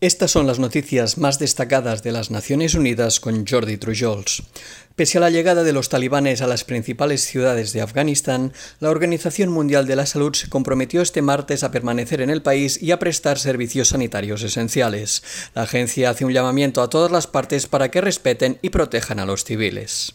Estas son las noticias más destacadas de las Naciones Unidas con Jordi Trujols. Pese a la llegada de los talibanes a las principales ciudades de Afganistán, la Organización Mundial de la Salud se comprometió este martes a permanecer en el país y a prestar servicios sanitarios esenciales. La agencia hace un llamamiento a todas las partes para que respeten y protejan a los civiles.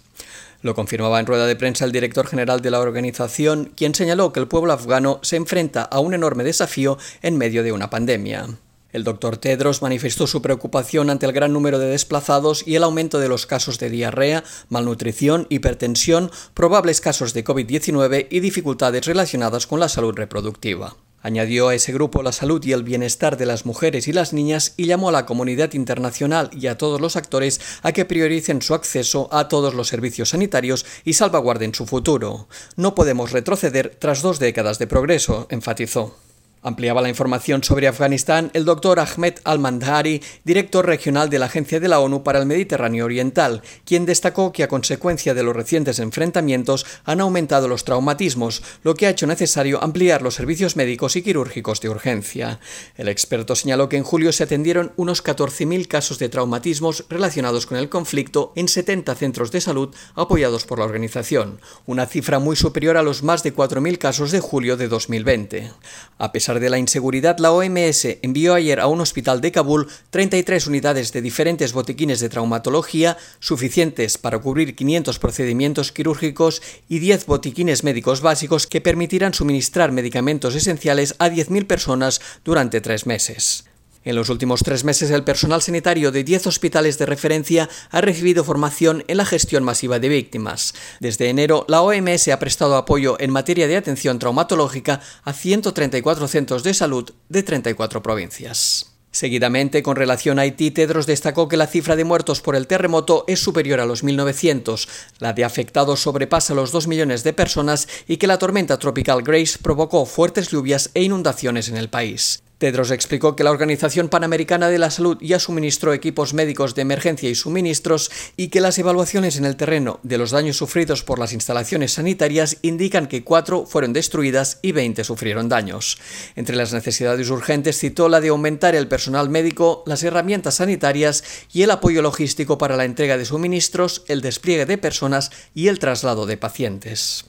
Lo confirmaba en rueda de prensa el director general de la organización, quien señaló que el pueblo afgano se enfrenta a un enorme desafío en medio de una pandemia. El doctor Tedros manifestó su preocupación ante el gran número de desplazados y el aumento de los casos de diarrea, malnutrición, hipertensión, probables casos de COVID-19 y dificultades relacionadas con la salud reproductiva. Añadió a ese grupo la salud y el bienestar de las mujeres y las niñas y llamó a la comunidad internacional y a todos los actores a que prioricen su acceso a todos los servicios sanitarios y salvaguarden su futuro. No podemos retroceder tras dos décadas de progreso, enfatizó. Ampliaba la información sobre Afganistán el doctor Ahmed Al-Mandhari, director regional de la Agencia de la ONU para el Mediterráneo Oriental, quien destacó que a consecuencia de los recientes enfrentamientos han aumentado los traumatismos, lo que ha hecho necesario ampliar los servicios médicos y quirúrgicos de urgencia. El experto señaló que en julio se atendieron unos 14.000 casos de traumatismos relacionados con el conflicto en 70 centros de salud apoyados por la organización, una cifra muy superior a los más de 4.000 casos de julio de 2020. A pesar de la inseguridad, la OMS envió ayer a un hospital de Kabul 33 unidades de diferentes botiquines de traumatología, suficientes para cubrir 500 procedimientos quirúrgicos y 10 botiquines médicos básicos que permitirán suministrar medicamentos esenciales a 10.000 personas durante tres meses. En los últimos tres meses, el personal sanitario de 10 hospitales de referencia ha recibido formación en la gestión masiva de víctimas. Desde enero, la OMS ha prestado apoyo en materia de atención traumatológica a 134 centros de salud de 34 provincias. Seguidamente, con relación a Haití, Tedros destacó que la cifra de muertos por el terremoto es superior a los 1.900, la de afectados sobrepasa los 2 millones de personas y que la tormenta tropical Grace provocó fuertes lluvias e inundaciones en el país. Tedros explicó que la Organización Panamericana de la Salud ya suministró equipos médicos de emergencia y suministros y que las evaluaciones en el terreno de los daños sufridos por las instalaciones sanitarias indican que cuatro fueron destruidas y 20 sufrieron daños. Entre las necesidades urgentes citó la de aumentar el personal médico, las herramientas sanitarias y el apoyo logístico para la entrega de suministros, el despliegue de personas y el traslado de pacientes.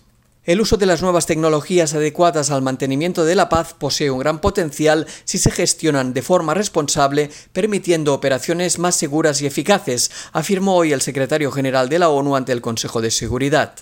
El uso de las nuevas tecnologías adecuadas al mantenimiento de la paz posee un gran potencial si se gestionan de forma responsable, permitiendo operaciones más seguras y eficaces, afirmó hoy el secretario general de la ONU ante el Consejo de Seguridad.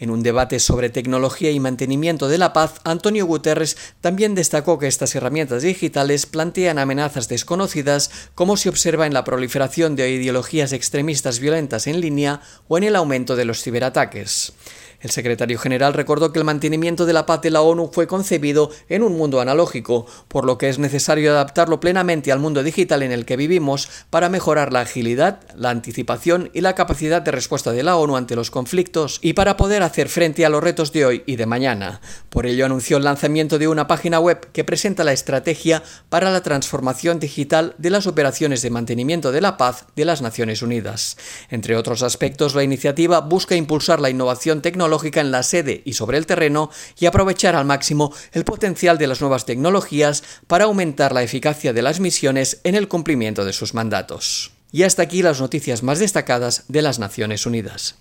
En un debate sobre tecnología y mantenimiento de la paz, Antonio Guterres también destacó que estas herramientas digitales plantean amenazas desconocidas, como se observa en la proliferación de ideologías extremistas violentas en línea o en el aumento de los ciberataques. El secretario general recordó que el mantenimiento de la paz de la ONU fue concebido en un mundo analógico, por lo que es necesario adaptarlo plenamente al mundo digital en el que vivimos para mejorar la agilidad, la anticipación y la capacidad de respuesta de la ONU ante los conflictos y para poder hacer frente a los retos de hoy y de mañana. Por ello anunció el lanzamiento de una página web que presenta la estrategia para la transformación digital de las operaciones de mantenimiento de la paz de las Naciones Unidas. Entre otros aspectos, la iniciativa busca impulsar la innovación tecnológica en la sede y sobre el terreno y aprovechar al máximo el potencial de las nuevas tecnologías para aumentar la eficacia de las misiones en el cumplimiento de sus mandatos. Y hasta aquí las noticias más destacadas de las Naciones Unidas.